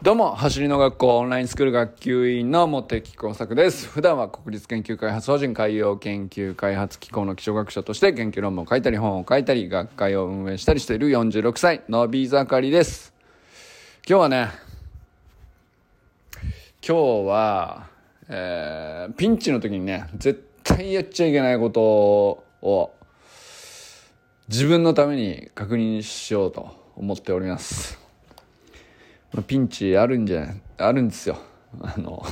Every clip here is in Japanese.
どうも、走りの学校オンラインスクール学級委員の茂木耕作です。普段は国立研究開発法人海洋研究開発機構の気象学者として研究論文を書いたり本を書いたり学会を運営したりしている46歳、のび盛りです。今日はね、今日は、えー、ピンチの時にね、絶対やっちゃいけないことを自分のために確認しようと思っております。ピンチあるんじゃないあるんですよ。あの、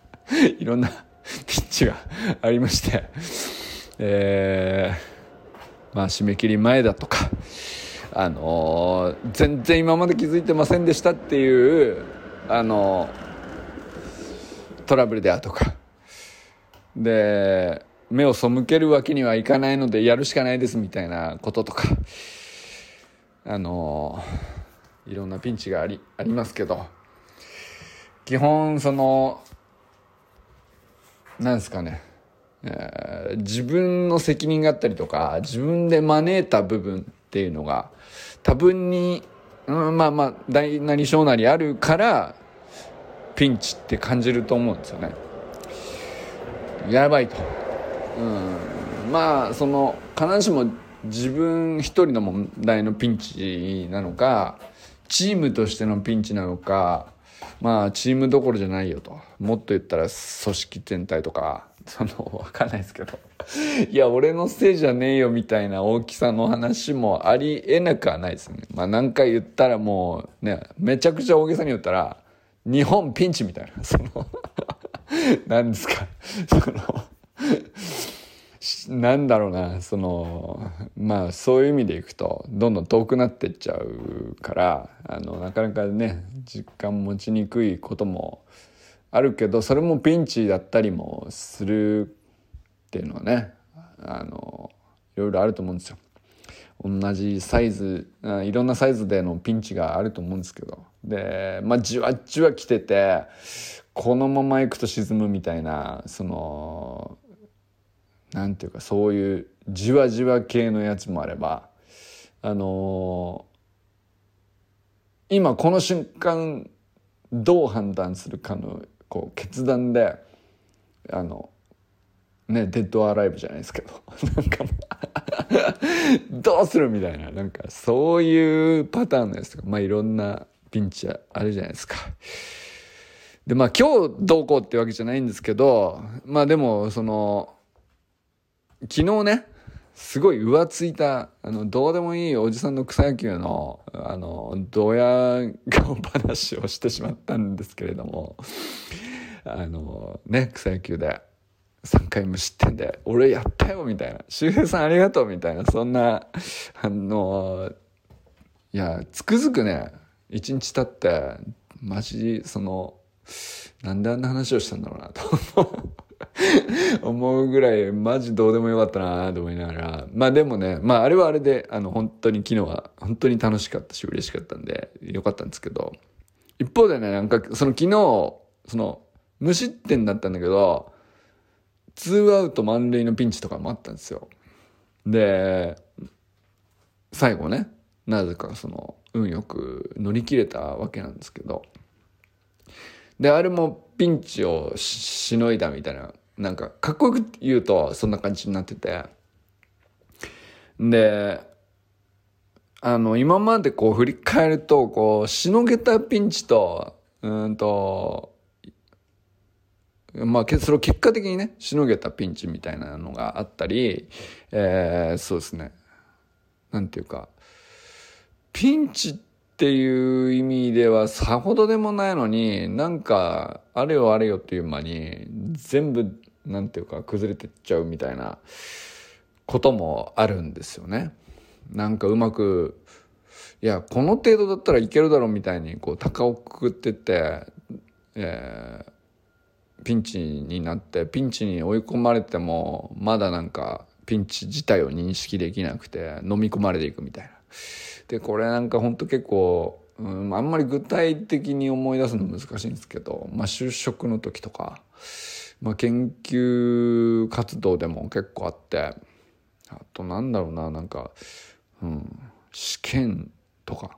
いろんな ピンチがありまして、えー、まあ締め切り前だとか、あのー全然今まで気づいてませんでしたっていう、あのートラブルであるとか、で、目を背けるわけにはいかないのでやるしかないですみたいなこととか、あのーいろんなピンチがありありますけど基本そのなんですかね、えー自分の責任があったりとか自分で招いた部分っていうのが多分に、うん、まあまあ大なり小なりあるからピンチって感じると思うんですよね。やばいと。うん、まあその必ずしも自分一人の問題のピンチなのかチームとしてのピンチなのかまあチームどころじゃないよと。もっと言ったら組織全体とか。その分かんないですけど。いや俺のせいじゃねえよみたいな大きさの話もありえなくはないですね。まあ何回言ったらもうねめちゃくちゃ大げさに言ったら日本ピンチみたいな。その 何ですか。そのなんだろうなそのまあそういう意味でいくとどんどん遠くなってっちゃうからあのなかなかね実感持ちにくいこともあるけどそれもピンチだったりもするっていうのはねあのいろいろあると思うんですよ。同じサイズいろんなサイズでのピンチがあると思うんですけどでまあじわじわ来ててこのまま行くと沈むみたいなそのなんていうかそういうじわじわ系のやつもあればあのー今この瞬間どう判断するかのこう決断であのねデッドアライブじゃないですけど なんか どうするみたいななんかそういうパターンのやつとかまあいろんなピンチあるじゃないですか。でまあ今日どうこうってわけじゃないんですけどまあでもその昨日ねすごい浮ついたあのどうでもいいおじさんの草野球のあのドヤ顔話をしてしまったんですけれどもあのね草野球で3回無失点で「俺やったよ」みたいな「周平さんありがとう」みたいなそんなあのいやつくづくね一日経ってマジそのなんであんな話をしたんだろうなと 思うぐらいマジどうでもよかったなと思いながら。まあでもねまああれはあれであの本当に昨日は本当に楽しかったし嬉しかったんでよかったんですけど。一方でねなんかその昨日その無失点だったんだけどツーアウト満塁のピンチとかもあったんですよ。で最後ねなぜかその運よく乗り切れたわけなんですけど。であれもピンチをししのいだみたいななんかかっこよく言うとそんな感じになってて。であの今までこう振り返るとこうしのげたピンチとうんとまあそれを結果的にねしのげたピンチみたいなのがあったり、えーそうですね。なんていうかピンチっていう意味ではさほどでもないのになんかあれよあれよっていう間に全部なんていうか崩れてっちゃうみたいなこともあるんですよね。なんかうまくいやこの程度だったらいけるだろうみたいにこう高をくくってって、えーピンチになってピンチに追い込まれてもまだなんかピンチ自体を認識できなくて飲み込まれていくみたいな。でこれなんかほんと結構、うん、あんまり具体的に思い出すの難しいんですけど、まあ、就職の時とか、まあ、研究活動でも結構あってあとなんだろうななんか、うん、試験とか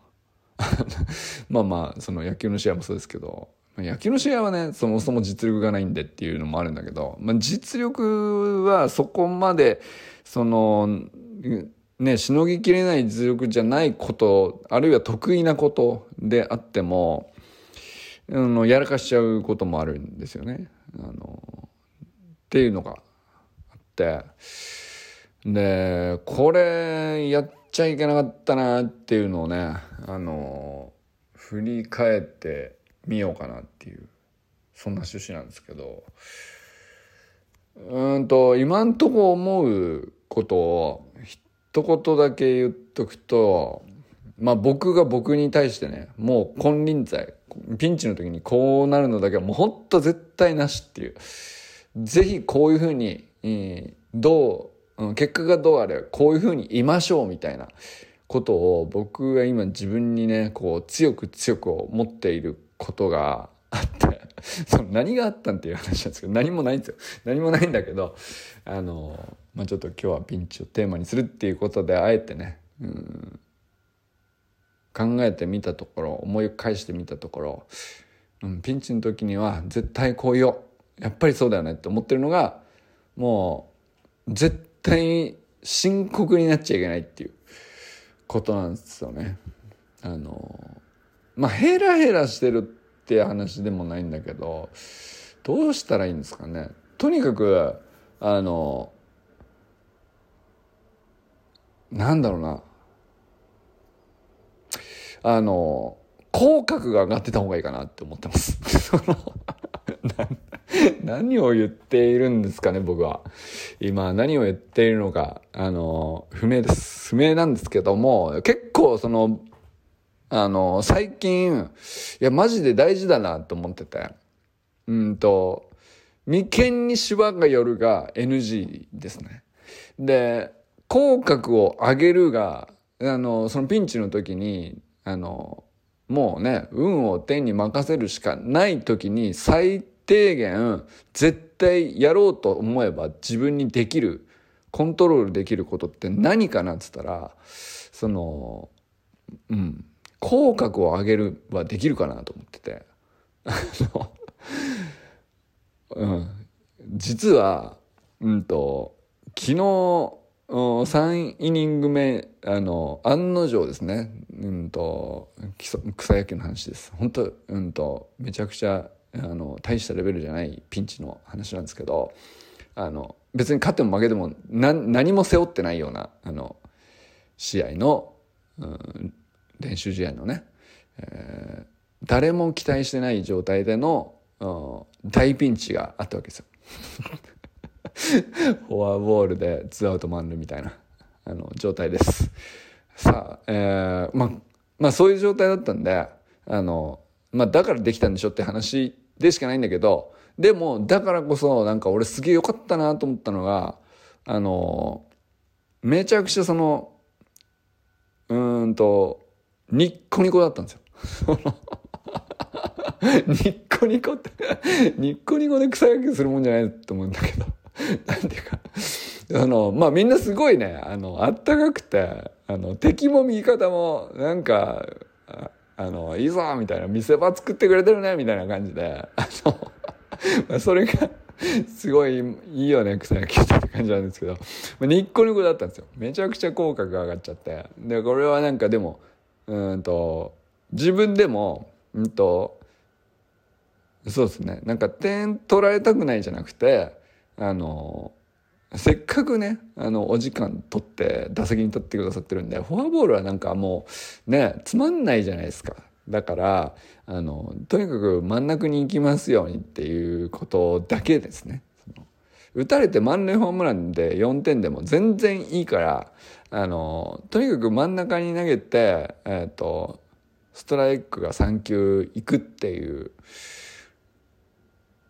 まあまあその野球の試合もそうですけど野球の試合はねそもそも実力がないんでっていうのもあるんだけど、まあ、実力はそこまでそのねしのぎきれない実力じゃないことあるいは得意なことであってもあのやらかしちゃうこともあるんですよね。あのっていうのがあって。でこれやっちゃいけなかったなっていうのをねあの振り返ってみようかなっていうそんな趣旨なんですけど。うんと今んとこ思うことを一言だけ言っとくとまあ僕が僕に対してねもう金輪際ピンチの時にこうなるのだけはもうほんと絶対なしっていう。是非こういうふうに、どう結果がどうあれこういうふうにいましょうみたいなことを僕が今自分にねこう強く強く思っていることが あってその何があったんっていう話なんですけど何もないんですよ。何もないんだけどあの、まあ、ちょっと今日はピンチをテーマにするっていうことであえてねうん考えてみたところ思い返してみたところ、うん、ピンチの時には絶対こう言おうやっぱりそうだよねって思ってるのがもう絶対に深刻になっちゃいけないっていうことなんですよね。あのまあヘラヘラしてるって話でもないんだけどどうしたらいいんですかね。とにかくあのなんだろうなあの口角が上がってた方がいいかなって思ってます。何を言っているんですかね、僕は。今、何を言っているのか、あの、不明です。不明なんですけども、結構、その、あの、最近、いや、マジで大事だなと思ってて。うんと、眉間にシワが寄るが NG ですね。で、口角を上げるが、あの、そのピンチの時に、あの、もうね、運を天に任せるしかない時に最低限絶対やろうと思えば自分にできるコントロールできることって何かなっつったらそのうん口角を上げるはできるかなと思ってて。うん、実は、うんと、昨日、3イニング目、あの、案の定ですね、うんと、草野球の話です。本当うんと、めちゃくちゃあの大したレベルじゃないピンチの話なんですけどあの別に勝っても負けても何も背負ってないようなあの試合の、うん、練習試合のね、えー、誰も期待してない状態での、大ピンチがあったわけですよ。フォアボールでツーアウト満塁みたいなあの状態です。さあ、えー、まあ、まあそういう状態だったんで、あの、まあだからできたんでしょって話でしかないんだけど、でも、だからこそ、なんか俺すげえ良かったなと思ったのが、あの、めちゃくちゃその、うんと、ニッコニコだったんですよ。ニッコニコって ニッコニコで草野球するもんじゃないと思うんだけど なんていうかあの、まあ、みんなすごいね、あの、あったかくて、あの、敵も味方も、なんか、ああの、いいぞみたいな、見せ場作ってくれてるねみたいな感じで、あの、まあそれが、すごいいいよね、草野球って感じなんですけど、まあニッコニコだったんですよ。めちゃくちゃ口角が上がっちゃって。で、これはなんかでも、うんと、自分でも、うんと、そうですね、なんか点取られたくないじゃなくて、あの、せっかくね、あの、お時間取って、打席に立ってくださってるんで、フォアボールはなんかもう、ね、つまんないじゃないですか。だから、あの、とにかく真ん中に行きますようにっていうことだけですね。打たれて満塁ホームランで4点でも全然いいから、あの、とにかく真ん中に投げて、えっ、ー、と、ストライクが3球いくっていう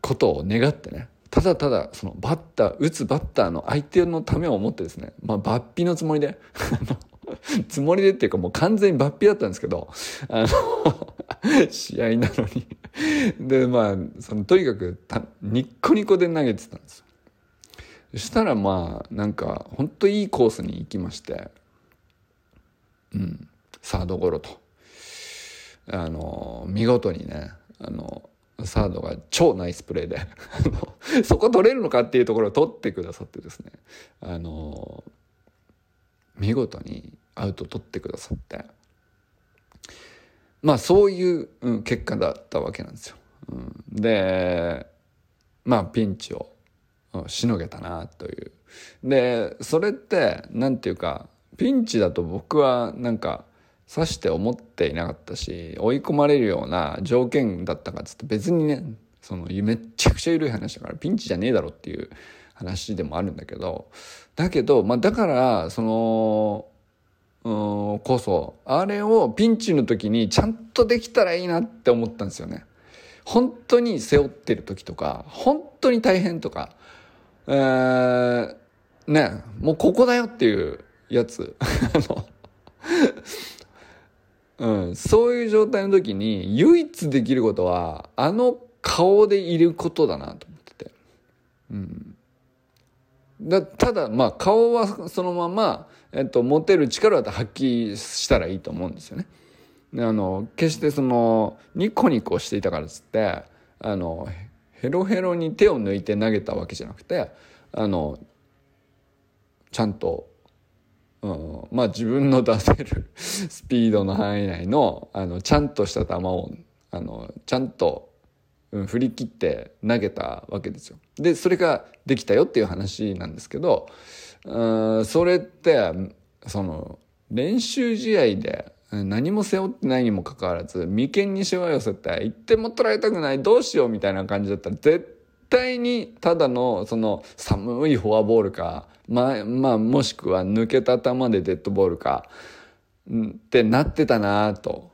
ことを願ってね。ただただそのバッター打つバッターの相手のためを思ってですねまあ抜皮のつもりで つもりでっていうかもう完全に抜皮だったんですけどあの 試合なのに。でまあそのとにかくニッコニコで投げてたんですよ。そしたらまあなんか本当いいコースに行きましてうんサードゴロと。あの見事にねあのサードが超ナイスプレーでそこ取れるのかっていうところを取ってくださってですねあの見事にアウト取ってくださってまあそういう、うん、結果だったわけなんですよ。うん、でまあピンチをしのげたなという。でそれって何て言うかピンチだと僕はなんかさして思っていなかったし追い込まれるような条件だったかっつって別にねそのめっちゃくちゃ緩い話だからピンチじゃねえだろっていう話でもあるんだけどだけど、まあ、だからそのうんこそあれをピンチの時にちゃんとできたらいいなって思ったんですよね。本当に背負ってる時とか本当に大変とか、えー、ねもうここだよっていうやつ うん、そういう状態の時に唯一できることはあの顔でいることだなと思ってて。うん、だただまあ顔はそのまま、えっと、持てる力は発揮したらいいと思うんですよね。あの決してそのニコニコしていたからっつってあのヘロヘロに手を抜いて投げたわけじゃなくてあのちゃんとうん、まあ自分の出せる スピードの範囲内のあのちゃんとした球をあのちゃんと、うん、振り切って投げたわけですよ。でそれができたよっていう話なんですけど、うん、それってその練習試合で何も背負ってないにもかかわらず眉間にしわ寄せて1点も取られたくないどうしようみたいな感じだったら絶対にただのその寒いフォアボールかまあ、まあ、もしくは抜けた球でデッドボールか、ってなってたなと。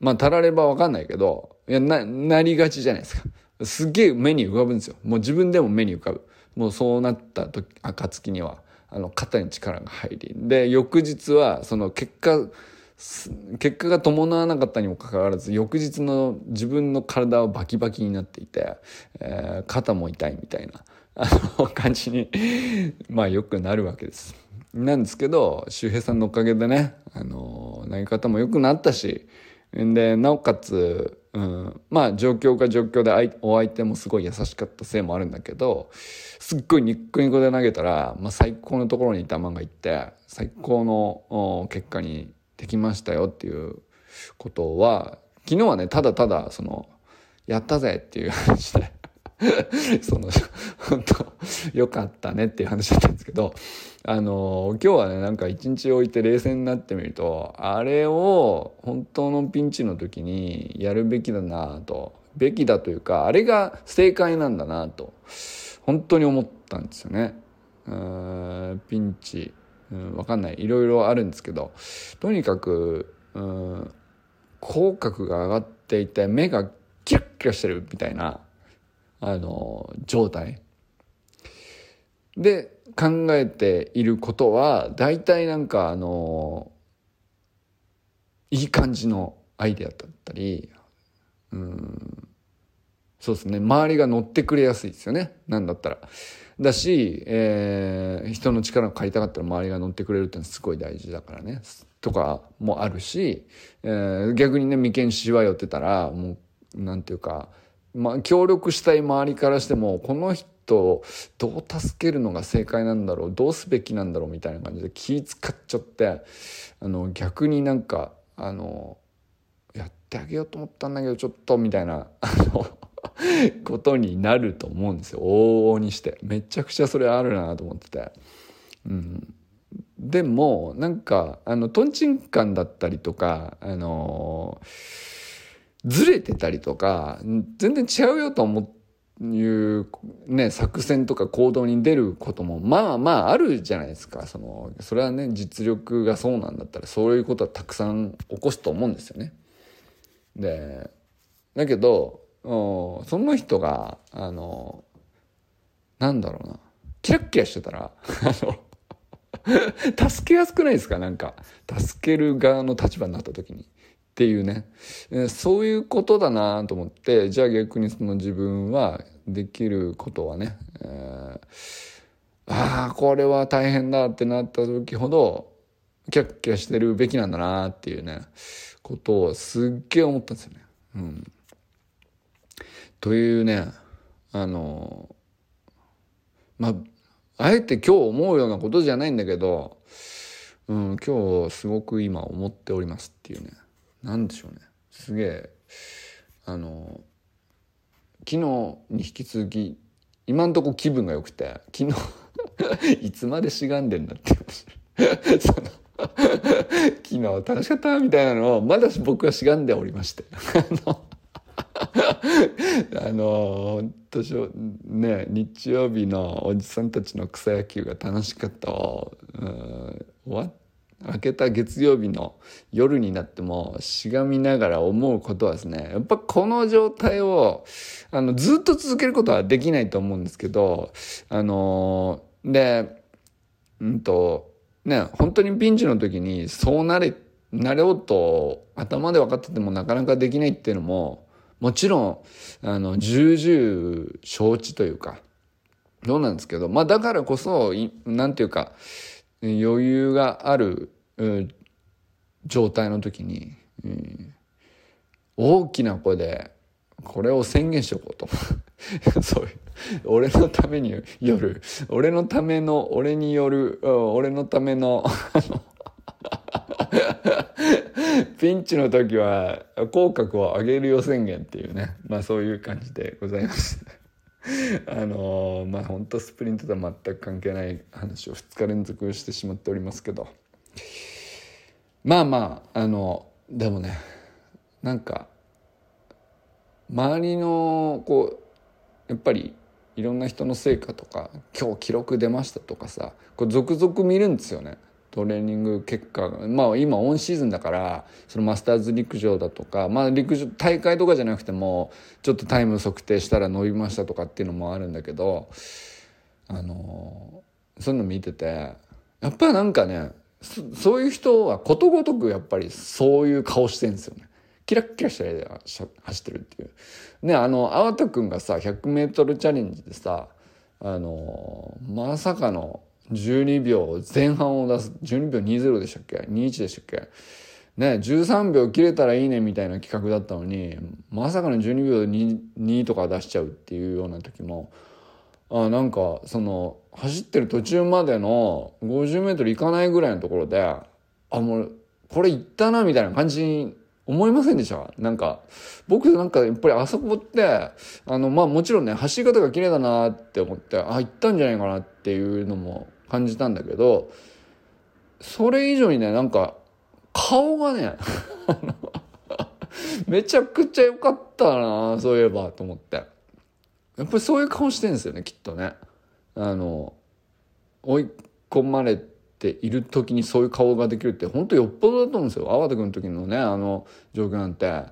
まあ、たらればわかんないけど、いや、な、なりがちじゃないですか。すげえ目に浮かぶんですよ。もう自分でも目に浮かぶ。もうそうなった時、暁には、あの、肩に力が入り。で、翌日は、その結果、結果が伴わなかったにもかかわらず翌日の自分の体はバキバキになっていて、えー、肩も痛いみたいなあの感じに まあよくなるわけです。なんですけど周平さんのおかげでねあの投げ方も良くなったしでなおかつ、うん、まあ状況が状況でお相手もすごい優しかったせいもあるんだけどすっごいニッコニコで投げたら、まあ、最高のところに球がいって最高の結果にできましたよっていうことは昨日はねただただそのやったぜっていう話で その、本当よかったねっていう話だったんですけど、あの、今日はね、なんか一日置いて冷静になってみると、あれを本当のピンチの時にやるべきだなと、べきだというか、あれが正解なんだなと、本当に思ったんですよね。ピンチ、うん、わかんない。いろいろあるんですけど、とにかく、うん、口角が上がっていて、目がキラッキラしてるみたいな、あの状態で考えていることは大体なんかあのいい感じのアイデアだったりうんそうですね周りが乗ってくれやすいですよねなんだったら。だし、えー、人の力を借りたかったら周りが乗ってくれるってのはすごい大事だからね。とかもあるし、えー、逆にね眉間しわ寄ってたらもうなんていうかまあ、協力したい周りからしてもこの人どう助けるのが正解なんだろうどうすべきなんだろうみたいな感じで気使っちゃってあの逆になんかあのやってあげようと思ったんだけどちょっとみたいなあの ことになると思うんですよ往々にしてめちゃくちゃそれあるなと思ってて。うんでもなんかあのとんちんカンだったりとかあのずれてたりとか全然違うよと思いうね作戦とか行動に出ることもまあまああるじゃないですかそのそれはね実力がそうなんだったらそういうことはたくさん起こすと思うんですよね。でだけどその人があのなんだろうなキラッキラしてたらあの助けやすくないですか？なんか助ける側の立場になった時に。っていうね、そういうことだなと思ってじゃあ逆にその自分はできることはね、えー、ああこれは大変だってなった時ほどキャッキャしてるべきなんだなっていうね、ことをすっげえ思ったんですよね。うん。というね、あの、まあ、あえて今日思うようなことじゃないんだけど、うん、今日すごく今思っておりますっていうね。なんでしょうね。すげえ、あの、昨日に引き続き、今んとこ気分が良くて、昨日 いつまでしがんでんだってその昨日楽しかったみたいなのをまだ僕はしがんでおりましてあのあの本当ね日曜日のおじさんたちの草野球が楽しかった。を、うん、終わ明けた月曜日の夜になってもしがみながら思うことはですねやっぱこの状態をあのずっと続けることはできないと思うんですけどあのでうんとね本当にピンチの時にそうなれなれようと頭で分かっててもなかなかできないっていうのももちろんあの重々承知というかどうなんですけどまあだからこそなんていうか余裕がある状態の時に、うん、大きな声でこれを宣言しとこうと。そういう俺のためによる。俺のための俺による俺のためのピンチの時は口角を上げるよ宣言っていうね。まあそういう感じでございます。あのー、まあ本当スプリントとは全く関係ない話を2日連続してしまっておりますけど。まあまああのでもねなんか周りのこうやっぱりいろんな人の成果とか今日記録出ましたとかさこう続々見るんですよね。トレーニング結果がまあ今オンシーズンだからそのマスターズ陸上だとかまあ陸上大会とかじゃなくてもちょっとタイム測定したら伸びましたとかっていうのもあるんだけどあのそういうの見ててやっぱなんかねそういう人はことごとくやっぱりそういう顔してんですよね。キラッキラしたで走ってるっていう。ね、あの、粟田くんがさ、100メートルチャレンジでさ、あの、まさかの12秒前半を出す、12秒20でしたっけ ?21 でしたっけ？ね、13秒切れたらいいねみたいな企画だったのに、まさかの12秒 2, 2とか出しちゃうっていうような時も、あなんかその走ってる途中までの 50m 行かないぐらいのところであもうこれ行ったなみたいな感じに思いませんでした？なんか僕なんかやっぱりあそこってあのまあもちろんね走り方が綺麗だなって思ってあ行ったんじゃないかなっていうのも感じたんだけどそれ以上にねなんか顔がね めちゃくちゃ良かったなそういえばと思って。やっぱりそういう顔してるんですよねきっとね。あの追い込まれている時にそういう顔ができるって本当よっぽどだと思うんですよ粟田君の時のねあの状況なんて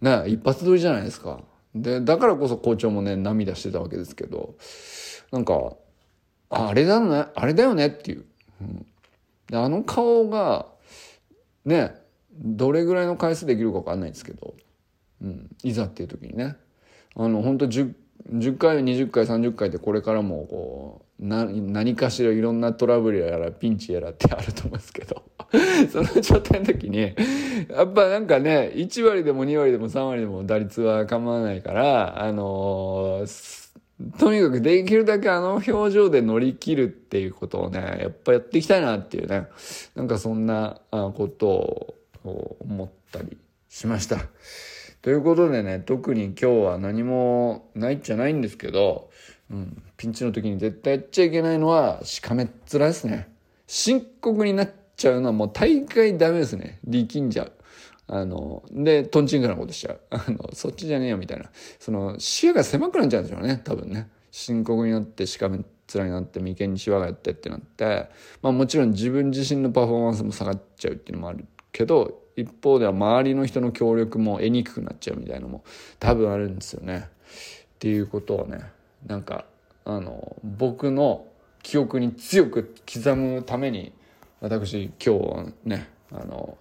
ね一発撮りじゃないですか。でだからこそ校長もね涙してたわけですけどなんかあれだねあれだよねっていう、うん、であの顔がねどれぐらいの回数できるか分かんないですけど、うん、いざっていう時にね。あの本当10 10回20回30回ってこれからもこうな何かしらいろんなトラブルやらピンチやらって あると思うんですけど。その状態の時にやっぱなんかね1割でも2割でも3割でも打率は構わないからあのー、とにかくできるだけあの表情で乗り切るっていうことをねやっぱやっていきたいなっていうねなんかそんなことを思ったりしました。ということでね、特に今日は何もないっちゃないんですけど、うん、ピンチの時に絶対やっちゃいけないのは、しかめっ面ですね。深刻になっちゃうのはもう大会ダメですね。力んじゃう。あの、で、トンチンカなことしちゃう。あの、そっちじゃねえよみたいな。その、視野が狭くなっちゃうんでしょうね、多分ね。深刻になって、しかめっ面になって、眉間にシワがやってってなって、まあもちろん自分自身のパフォーマンスも下がっちゃうっていうのもあるけど、一方では周りの人の協力も得にくくなっちゃうみたいなのも多分あるんですよね。っていうことをねなんかあの僕の記憶に強く刻むために私今日ねあの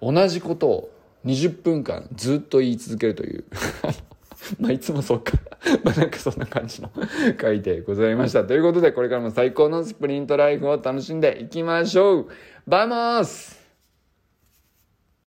同じことを20分間ずっと言い続けるという まあ、いつもそうか。まあ、なんかそんな感じの 回でございました。ということで、これからも最高のスプリントライフを楽しんでいきましょう。バイマース